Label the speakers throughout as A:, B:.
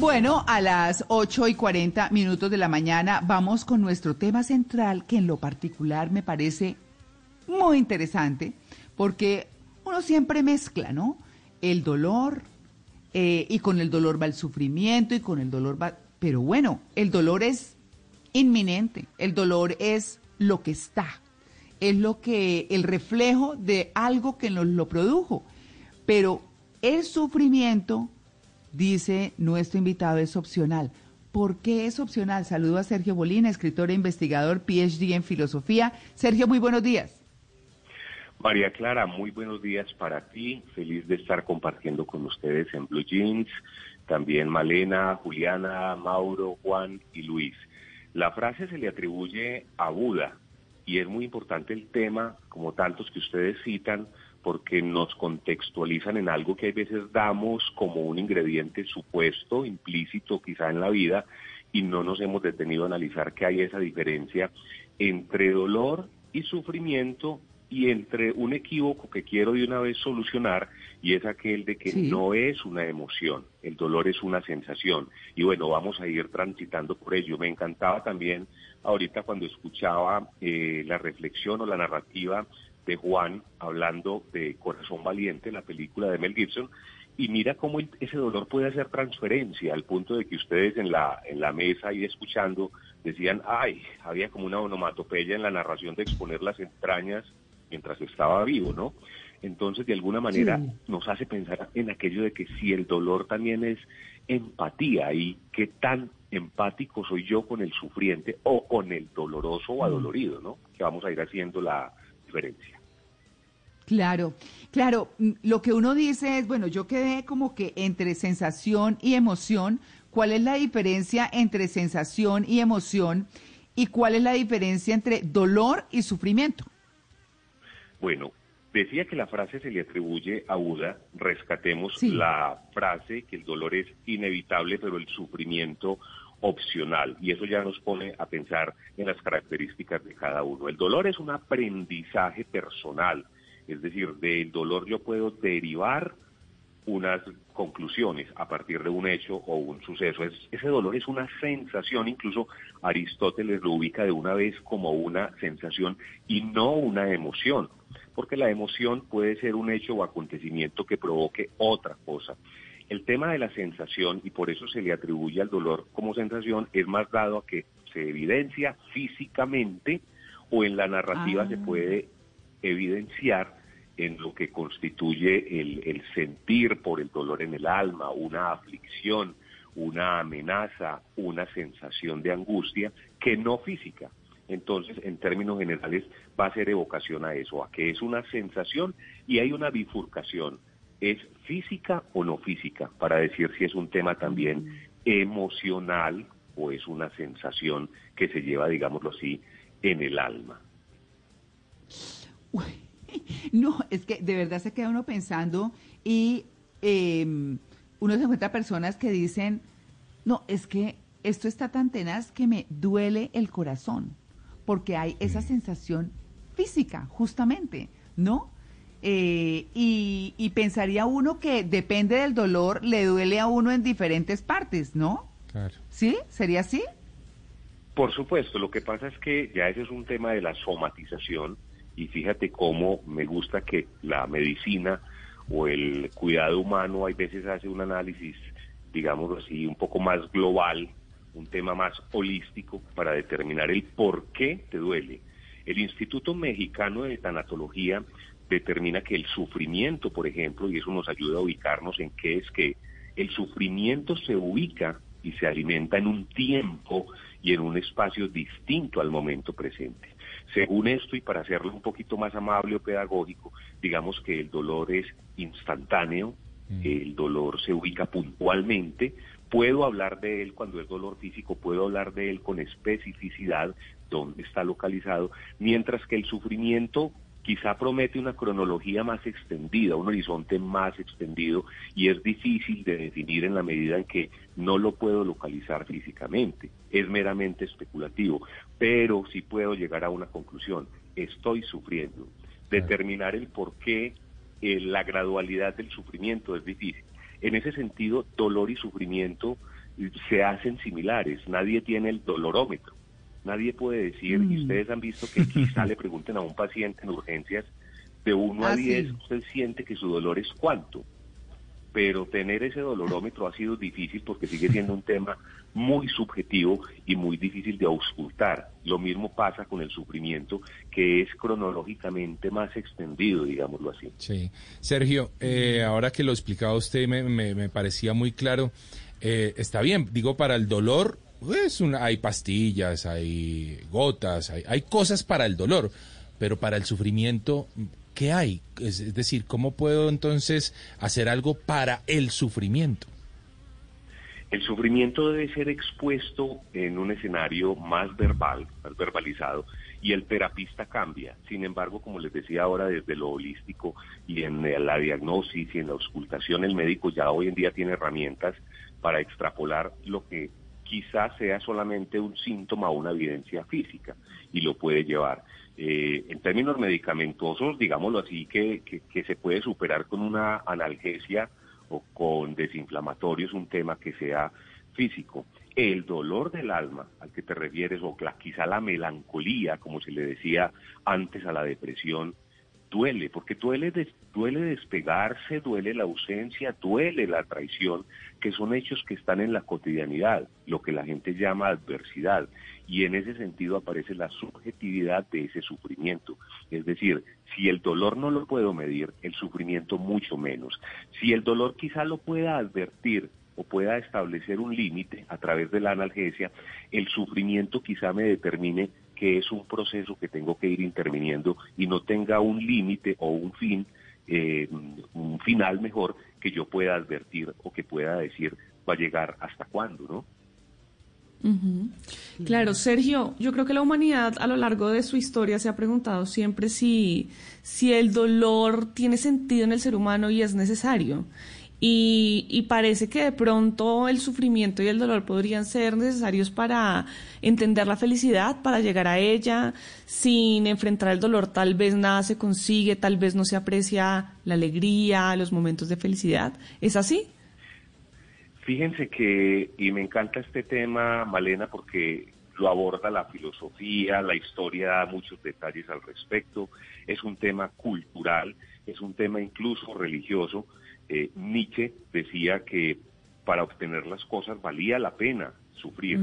A: Bueno, a las 8 y 40 minutos de la mañana vamos con nuestro tema central que en lo particular me parece muy interesante porque uno siempre mezcla, ¿no? El dolor eh, y con el dolor va el sufrimiento y con el dolor va... Pero bueno, el dolor es inminente, el dolor es lo que está, es lo que, el reflejo de algo que nos lo produjo. Pero el sufrimiento dice nuestro invitado, es opcional. ¿Por qué es opcional? Saludo a Sergio Bolina, escritor e investigador, PhD en filosofía. Sergio, muy buenos días.
B: María Clara, muy buenos días para ti. Feliz de estar compartiendo con ustedes en Blue Jeans. También Malena, Juliana, Mauro, Juan y Luis. La frase se le atribuye a Buda y es muy importante el tema, como tantos que ustedes citan, porque nos contextualizan en algo que a veces damos como un ingrediente supuesto, implícito quizá en la vida, y no nos hemos detenido a analizar que hay esa diferencia entre dolor y sufrimiento y entre un equívoco que quiero de una vez solucionar y es aquel de que no es una emoción, el dolor es una sensación. Y bueno, vamos a ir transitando por ello. Me encantaba también ahorita cuando escuchaba eh, la reflexión o la narrativa de Juan hablando de Corazón Valiente, la película de Mel Gibson, y mira cómo ese dolor puede hacer transferencia al punto de que ustedes en la, en la mesa y escuchando decían, ay, había como una onomatopeya en la narración de exponer las entrañas mientras estaba vivo, ¿no? Entonces, de alguna manera, nos hace pensar en aquello de que si el dolor también es empatía y qué tan empático soy yo con el sufriente o con el doloroso o adolorido, ¿no? Que vamos a ir haciendo la diferencia.
A: Claro, claro. Mm, lo que uno dice es, bueno, yo quedé como que entre sensación y emoción. ¿Cuál es la diferencia entre sensación y emoción? ¿Y cuál es la diferencia entre dolor y sufrimiento?
B: Bueno, decía que la frase se le atribuye a Buda. Rescatemos la frase que el dolor es inevitable, pero el sufrimiento opcional y eso ya nos pone a pensar en las características de cada uno. El dolor es un aprendizaje personal, es decir, del dolor yo puedo derivar unas conclusiones a partir de un hecho o un suceso. Es, ese dolor es una sensación, incluso Aristóteles lo ubica de una vez como una sensación y no una emoción, porque la emoción puede ser un hecho o acontecimiento que provoque otra cosa. El tema de la sensación, y por eso se le atribuye al dolor como sensación, es más dado a que se evidencia físicamente o en la narrativa se ah. puede evidenciar en lo que constituye el, el, sentir por el dolor en el alma, una aflicción, una amenaza, una sensación de angustia que no física. Entonces, en términos generales, va a ser evocación a eso, a que es una sensación y hay una bifurcación es física o no física, para decir si es un tema también emocional o es una sensación que se lleva, digámoslo así, en el alma.
A: no, es que de verdad se queda uno pensando y em, uno se encuentra personas que dicen, no, es que esto está tan tenaz que me duele el corazón, porque hay esa sensación física, justamente, ¿no? Eh, y, pensaría uno que depende del dolor, le duele a uno en diferentes partes, ¿no? Claro. ¿Sí? ¿Sería así?
B: Por supuesto, lo que pasa es que ya ese es un tema de la somatización y fíjate cómo me gusta que la medicina o el cuidado humano hay veces hace un análisis, digámoslo así, un poco más global, un tema más holístico para determinar el por qué te duele. El Instituto Mexicano de Tanatología determina que el sufrimiento, por ejemplo, y eso nos ayuda a ubicarnos en qué es que el sufrimiento se ubica y se alimenta en un tiempo y en un espacio distinto al momento presente. Según esto, y para hacerlo un poquito más amable o pedagógico, digamos que el dolor es instantáneo, mm. el dolor se ubica puntualmente, puedo hablar de él cuando es dolor físico, puedo hablar de él con especificidad, dónde está localizado, mientras que el sufrimiento quizá promete una cronología más extendida, un horizonte más extendido y es difícil de definir en la medida en que no lo puedo localizar físicamente, es meramente especulativo, pero sí puedo llegar a una conclusión, estoy sufriendo. Determinar el por qué, eh, la gradualidad del sufrimiento es difícil. En ese sentido, dolor y sufrimiento se hacen similares. Nadie tiene el dolorómetro. Nadie puede decir, y mm. ustedes han visto que quizá le pregunten a un paciente en urgencias, de 1 a 10, ah, usted siente que su dolor es cuánto pero tener ese dolorómetro ha sido difícil porque sigue siendo un tema muy subjetivo y muy difícil de auscultar. Lo mismo pasa con el sufrimiento, que es cronológicamente más extendido, digámoslo así.
C: Sí. Sergio, eh, ahora que lo explicaba usted, me, me, parecía muy claro. Eh, está bien, digo, para el dolor, pues hay pastillas, hay gotas, hay, hay cosas para el dolor, pero para el sufrimiento, ¿qué hay? Es, decir, ¿cómo puedo entonces hacer algo para el sufrimiento?
B: El sufrimiento debe ser expuesto en un escenario más verbal, más verbalizado, y el terapista cambia. Sin embargo, como les decía ahora, desde lo holístico y en la diagnosis y en la auscultación, el médico ya hoy en día tiene herramientas para extrapolar lo que quizás sea solamente un síntoma o una evidencia física y lo puede llevar. Eh, en términos medicamentosos, digámoslo así, que, que, se puede superar con una analgesia o con desinflamatorios, un tema que sea físico. El dolor del alma al que te refieres, o quizá la melancolía, como se le decía antes a la depresión, duele, porque duele, duele despegarse, duele la ausencia, duele la traición, que son hechos que están en la cotidianidad, lo que la gente llama adversidad. Y en ese sentido aparece la subjetividad de ese sufrimiento. Es decir, si el dolor no lo puedo medir, el sufrimiento mucho menos. Si el dolor quizá lo pueda advertir, o pueda establecer un límite a través de la analgesia, el sufrimiento quizá me determine que es un proceso que tengo que ir interviniendo y no tenga un límite o un fin, eh, un final mejor que yo pueda advertir o que pueda decir va a llegar hasta cuándo, ¿no?
D: Claro, Sergio, yo creo que la humanidad a lo largo de su historia se ha preguntado siempre si, si el dolor tiene sentido en el ser humano y es necesario. Y, parece que de pronto el sufrimiento y el dolor podrían ser necesarios para entender la felicidad, para llegar a ella. Sin enfrentar el dolor tal vez nada se consigue, tal vez no se aprecia la alegría, los momentos de felicidad. ¿Es así?
B: Fíjense que, y me encanta este tema, Malena, porque lo aborda la filosofía, la historia da muchos detalles al respecto, es un tema cultural, es un tema incluso religioso eh, Nietzsche decía que para obtener las cosas valía la pena sufrir.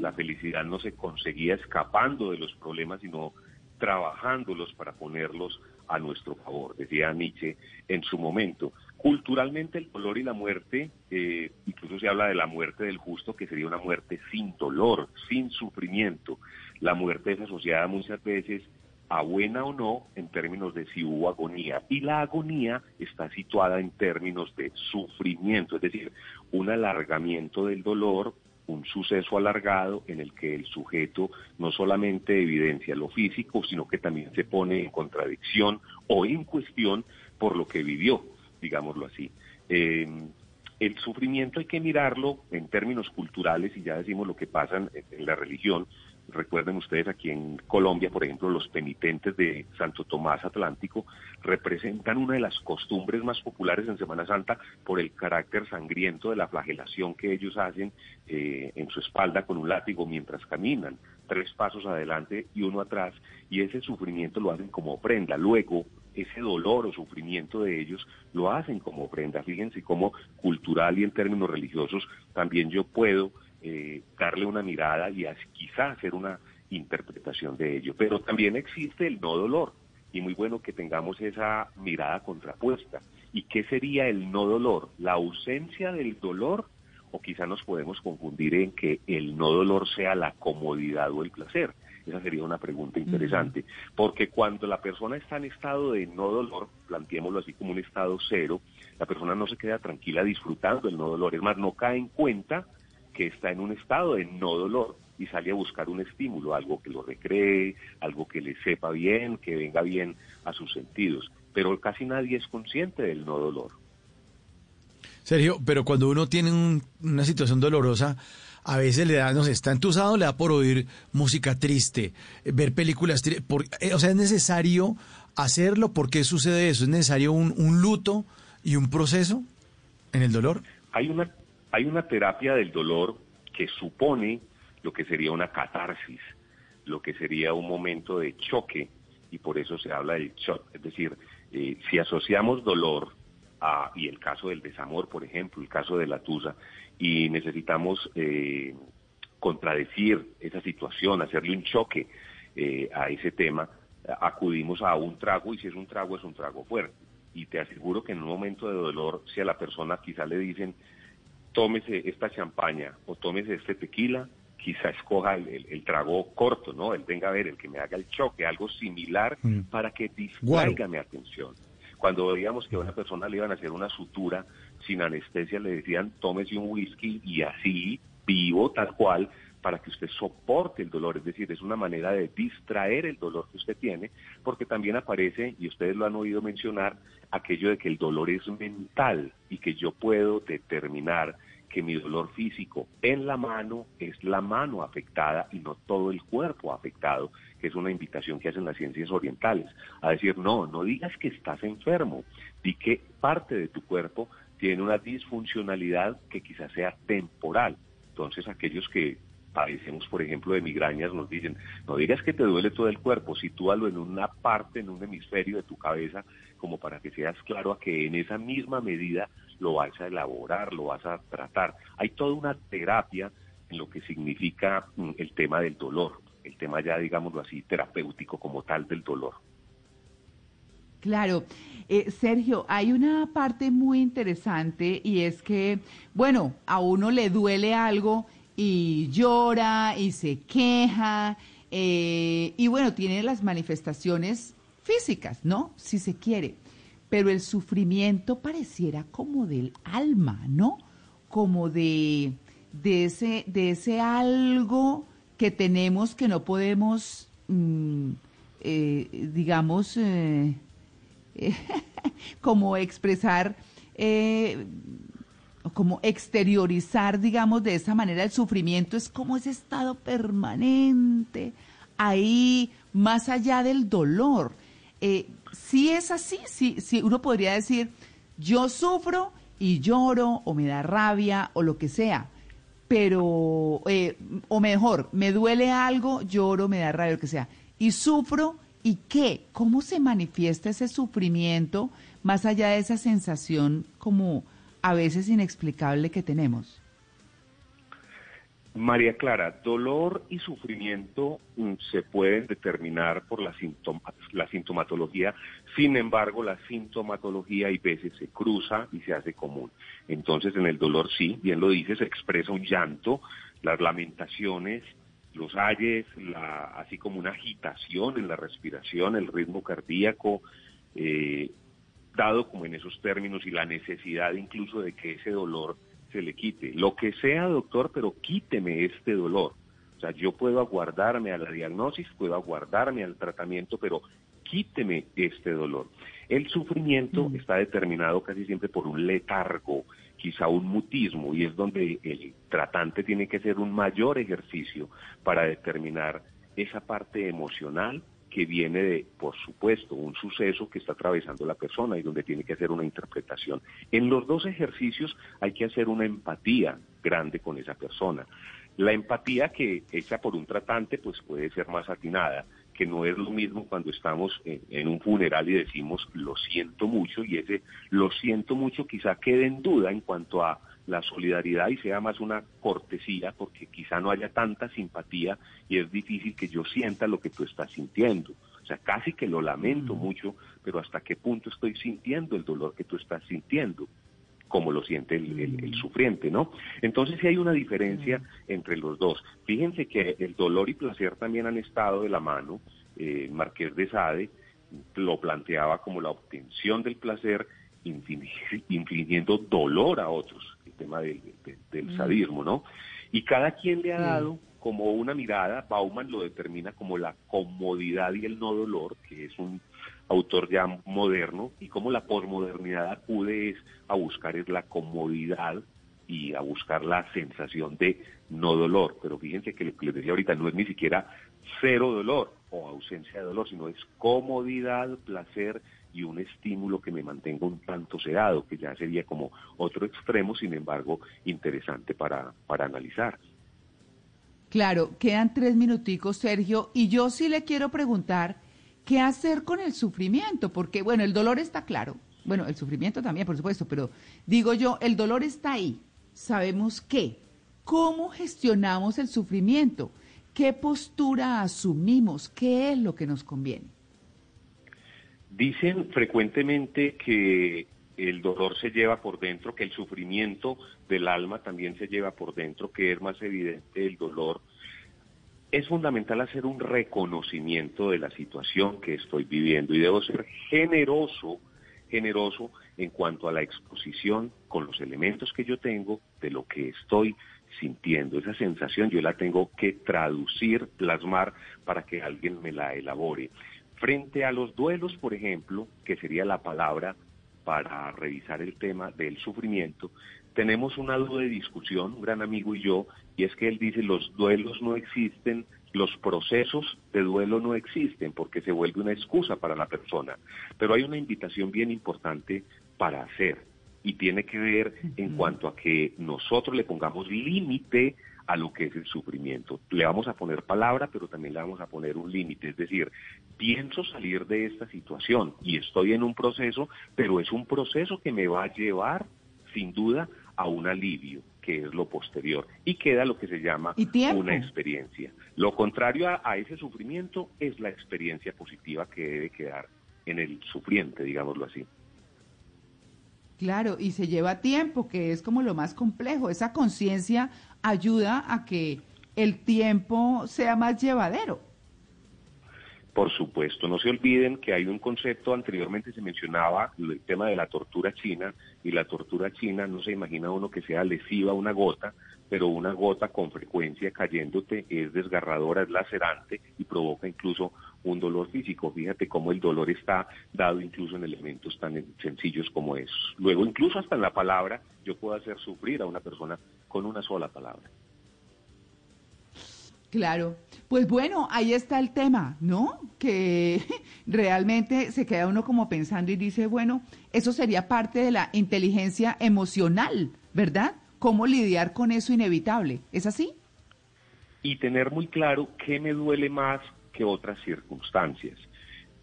B: La felicidad no se conseguía escapando de los problemas, sino trabajándolos para ponerlos a nuestro favor, decía Nietzsche en su momento. Culturalmente el dolor y la muerte, eh, incluso se habla de la muerte del justo, que sería una muerte sin dolor, sin sufrimiento. La muerte es asociada muchas veces a buena o no en términos de si hubo agonía. Y la agonía está situada en términos de sufrimiento, es decir, un alargamiento del dolor, un suceso alargado en el que el sujeto no solamente evidencia lo físico, sino que también se pone en contradicción o en cuestión por lo que vivió, digámoslo así. Eh, el sufrimiento hay que mirarlo en términos culturales y ya decimos lo que pasa en la religión, Recuerden ustedes aquí en Colombia, por ejemplo, los penitentes de Santo Tomás Atlántico representan una de las costumbres más populares en Semana Santa por el carácter sangriento de la flagelación que ellos hacen eh, en su espalda con un látigo mientras caminan, tres pasos adelante y uno atrás, y ese sufrimiento lo hacen como ofrenda. Luego, ese dolor o sufrimiento de ellos lo hacen como ofrenda. Fíjense cómo cultural y en términos religiosos también yo puedo eh, darle una mirada y quizá hacer una interpretación de ello. Pero también existe el no dolor y muy bueno que tengamos esa mirada contrapuesta. ¿Y qué sería el no dolor? ¿La ausencia del dolor? O quizá nos podemos confundir en que el no dolor sea la comodidad o el placer. Esa sería una pregunta interesante, porque cuando la persona está en estado de no dolor, planteémoslo así como un estado cero, la persona no se queda tranquila disfrutando el no dolor, es más, no cae en cuenta que está en un estado de no dolor y sale a buscar un estímulo, algo que lo recree, algo que le sepa bien, que venga bien a sus sentidos. Pero casi nadie es consciente del no dolor.
C: Sergio, pero cuando uno tiene una situación dolorosa, a veces le da, no sé, está entusado, le da por oír música triste, ver películas tristes. Eh, o sea, es necesario hacerlo. ¿Por qué sucede eso? ¿Es necesario un, un luto y un proceso en el dolor?
B: Hay una hay una terapia del dolor que supone lo que sería una catarsis, lo que sería un momento de choque, y por eso se habla del shock. Es decir, eh, si asociamos dolor a, y el caso del desamor, por ejemplo, el caso de la tusa, y necesitamos eh, contradecir esa situación, hacerle un choque eh, a ese tema, acudimos a un trago y si es un trago es un trago fuerte. Y te aseguro que en un momento de dolor, si a la persona quizá le dicen, tómese esta champaña o tómese este tequila, quizá escoja el, trago corto, ¿no? Él venga a ver, el que me haga el choque, algo similar mm. para que distraiga mi atención. Cuando veíamos que a una persona le iban a hacer una sutura sin anestesia, le decían, tómese un whisky y así, vivo, tal cual, para que usted soporte el dolor, es decir, es una manera de distraer el dolor que usted tiene, porque también aparece, y ustedes lo han oído mencionar, aquello de que el dolor es mental y que yo puedo determinar que mi dolor físico en la mano es la mano afectada y no todo el cuerpo afectado, que es una invitación que hacen las ciencias orientales, a decir, no, no digas que estás enfermo, di que parte de tu cuerpo tiene una disfuncionalidad que quizás sea temporal. Entonces aquellos que padecemos, por ejemplo, de migrañas, nos dicen, no digas que te duele todo el cuerpo, sitúalo en una parte, en un hemisferio de tu cabeza, como para que seas claro a que en esa misma medida lo vas a elaborar, lo vas a tratar. Hay toda una terapia en lo que significa mm, el tema del dolor, el tema ya, digámoslo así, terapéutico como tal del dolor.
A: Claro. Eh, Sergio, hay una parte muy interesante y es que, bueno, a uno le duele algo y llora y se queja eh, y bueno, tiene las manifestaciones físicas, ¿no? Si se quiere. Pero el sufrimiento pareciera como del alma, ¿no? Como de, de, ese, de ese algo que tenemos que no podemos, mm, eh, digamos, eh, como expresar como exteriorizar, digamos, de esa manera el sufrimiento, es como ese estado permanente, ahí, más allá del dolor. Eh, si es así, si, si uno podría decir, yo sufro y lloro o me da rabia o lo que sea, pero, eh, o mejor, me duele algo, lloro, me da rabia, lo que sea, y sufro, ¿y qué? ¿Cómo se manifiesta ese sufrimiento más allá de esa sensación como a veces inexplicable que tenemos?
B: María Clara, dolor y sufrimiento mm, se pueden determinar por la, la sintomatología, sin embargo la sintomatología hay veces se cruza y se hace común. Entonces en el dolor sí, bien lo dices, se expresa un llanto, las lamentaciones, los ayes, la, así como una agitación en la respiración, el ritmo cardíaco, eh, dado como en esos términos y la necesidad incluso de que ese dolor se le quite. Lo que sea, doctor, pero quíteme este dolor. O sea, yo puedo aguardarme a la diagnosis, puedo aguardarme al tratamiento, pero quíteme este dolor. El sufrimiento mm. está determinado casi siempre por un letargo, quizá un mutismo, y es donde el tratante tiene que hacer un mayor ejercicio para determinar esa parte emocional que viene de, por supuesto, un suceso que está atravesando la persona y donde tiene que hacer una interpretación. En los dos ejercicios hay que hacer una empatía grande con esa persona. La empatía que hecha por un tratante pues puede ser más atinada, que no es lo mismo cuando estamos en, en, un funeral y decimos lo siento mucho y ese lo siento mucho quizá quede en duda en cuanto a la solidaridad y sea más una cortesía, porque quizá no haya tanta simpatía y es difícil que yo sienta lo que tú estás sintiendo. O sea, casi que lo lamento mm. mucho, pero hasta qué punto estoy sintiendo el dolor que tú estás sintiendo como lo siente el, mm. sufriente, ¿no? Entonces sí hay una diferencia mm. entre los dos. Fíjense que el dolor y placer también han estado de la mano. Eh, Marqués de Sade lo planteaba como la obtención del placer infligiendo dolor a otros tema del, mm. sadismo, ¿no? Y cada quien le ha dado como una mirada, Bauman lo determina como la comodidad y el no dolor, que es un autor ya moderno, y como la posmodernidad acude es a buscar es la comodidad y a buscar la sensación de no dolor. Pero fíjense que lo que les decía ahorita no es ni siquiera cero dolor o ausencia de dolor, sino es comodidad, placer y un estímulo que me mantenga un tanto sedado, que ya sería como otro extremo, sin embargo, interesante para, para analizar.
A: Claro, quedan tres minuticos, Sergio, y yo sí le quiero preguntar qué hacer con el sufrimiento, porque bueno, el dolor está claro, bueno, el sufrimiento también, por supuesto, pero digo yo, el dolor está ahí, sabemos qué, cómo gestionamos el sufrimiento, qué postura asumimos, qué es lo que nos conviene.
B: Dicen frecuentemente que el dolor se lleva por dentro, que el sufrimiento del alma también se lleva por dentro, que es más evidente el dolor. Es fundamental hacer un reconocimiento de la situación que estoy viviendo y debo ser generoso, generoso en cuanto a la exposición con los elementos que yo tengo de lo que estoy sintiendo. Esa sensación yo la tengo que traducir, plasmar para que alguien me la elabore. Frente a los duelos, por ejemplo, que sería la palabra para revisar el tema del sufrimiento, tenemos una duda de discusión, un gran amigo y yo, y es que él dice los duelos no existen, los procesos de duelo no existen porque se vuelve una excusa para la persona. Pero hay una invitación bien importante para hacer y tiene que ver en cuanto a que nosotros le pongamos límite a lo que es el sufrimiento. Le vamos a poner palabra, pero también le vamos a poner un límite. Es decir, pienso salir de esta situación y estoy en un proceso, pero es un proceso que me va a llevar, sin duda, a un alivio, que es lo posterior. Y queda lo que se llama una experiencia. Lo contrario a, a ese sufrimiento es la experiencia positiva que debe quedar en el sufriente, digámoslo así.
A: Claro, y se lleva tiempo, que es como lo más complejo. Esa conciencia ayuda a que el tiempo sea más llevadero.
B: Por supuesto, no se olviden que hay un concepto, anteriormente se mencionaba el tema de la tortura china, y la tortura china no se imagina uno que sea lesiva una gota, pero una gota con frecuencia cayéndote es desgarradora, es lacerante y provoca incluso un dolor físico. Fíjate cómo el dolor está dado incluso en elementos tan sencillos como esos. Luego, incluso hasta en la palabra, yo puedo hacer sufrir a una persona con una sola palabra.
A: Claro, pues bueno, ahí está el tema, ¿no? Que realmente se queda uno como pensando y dice, bueno, eso sería parte de la inteligencia emocional, ¿verdad? ¿Cómo lidiar con eso inevitable? ¿Es así?
B: Y tener muy claro qué me duele más otras circunstancias.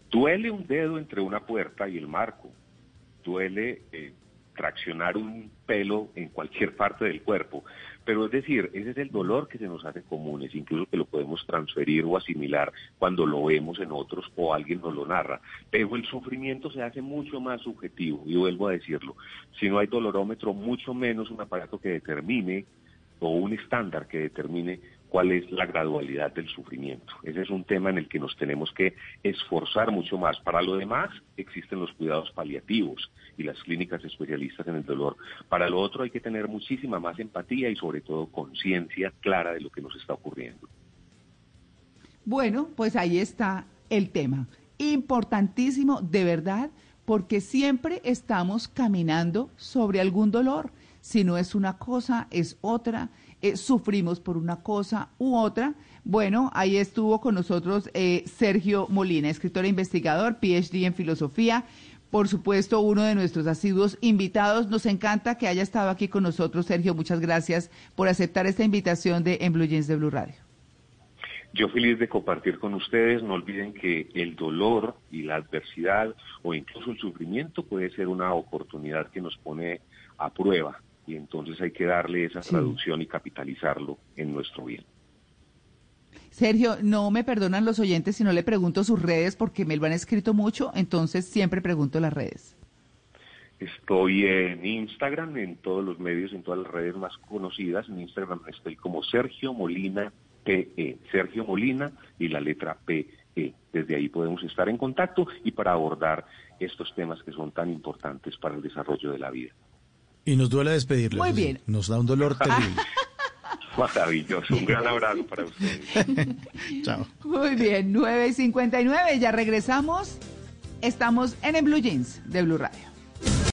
B: Duele un dedo entre una puerta y el marco. Duele eh, traccionar un pelo en cualquier parte del cuerpo. Pero es decir, ese es el dolor que se nos hace comunes, incluso que lo podemos transferir o asimilar cuando lo vemos en otros o alguien nos lo narra. Pero el sufrimiento se hace mucho más subjetivo, y vuelvo a decirlo. Si no hay dolorómetro, mucho menos un aparato que determine o un estándar que determine cuál es la gradualidad del sufrimiento. Ese es un tema en el que nos tenemos que esforzar mucho más. Para lo demás existen los cuidados paliativos y las clínicas especialistas en el dolor. Para lo otro hay que tener muchísima más empatía y sobre todo conciencia clara de lo que nos está ocurriendo.
A: Bueno, pues ahí está el tema. Importantísimo, de verdad, porque siempre estamos caminando sobre algún dolor. Si no es una cosa, es otra eh, sufrimos por una cosa u otra. Bueno, ahí estuvo con nosotros eh, Sergio Molina, escritor e investigador, PhD en filosofía. Por supuesto, uno de nuestros asiduos invitados. Nos encanta que haya estado aquí con nosotros, Sergio. Muchas gracias por aceptar esta invitación de En Blue de Blue Radio.
B: Yo feliz de compartir con ustedes. No olviden que el dolor y la adversidad o incluso el sufrimiento puede ser una oportunidad que nos pone a prueba y entonces hay que darle esa traducción y capitalizarlo en nuestro bien.
A: Sergio, no me perdonan los oyentes si no le pregunto sus redes porque me lo han escrito mucho, entonces siempre pregunto las redes.
B: Estoy en Instagram, en todos los medios, en todas las redes más conocidas. En Instagram estoy como Sergio Molina PE, Sergio Molina y la letra PE. Desde ahí podemos estar en contacto y para abordar estos temas que son tan importantes para el desarrollo de la vida.
E: Y nos duele despedirle.
A: Muy bien.
E: Nos da un dolor terrible.
B: Maravilloso. Un gran abrazo para ustedes.
E: Chao.
A: Muy bien. 9 y 59. Ya regresamos. Estamos en el Blue Jeans de Blue Radio.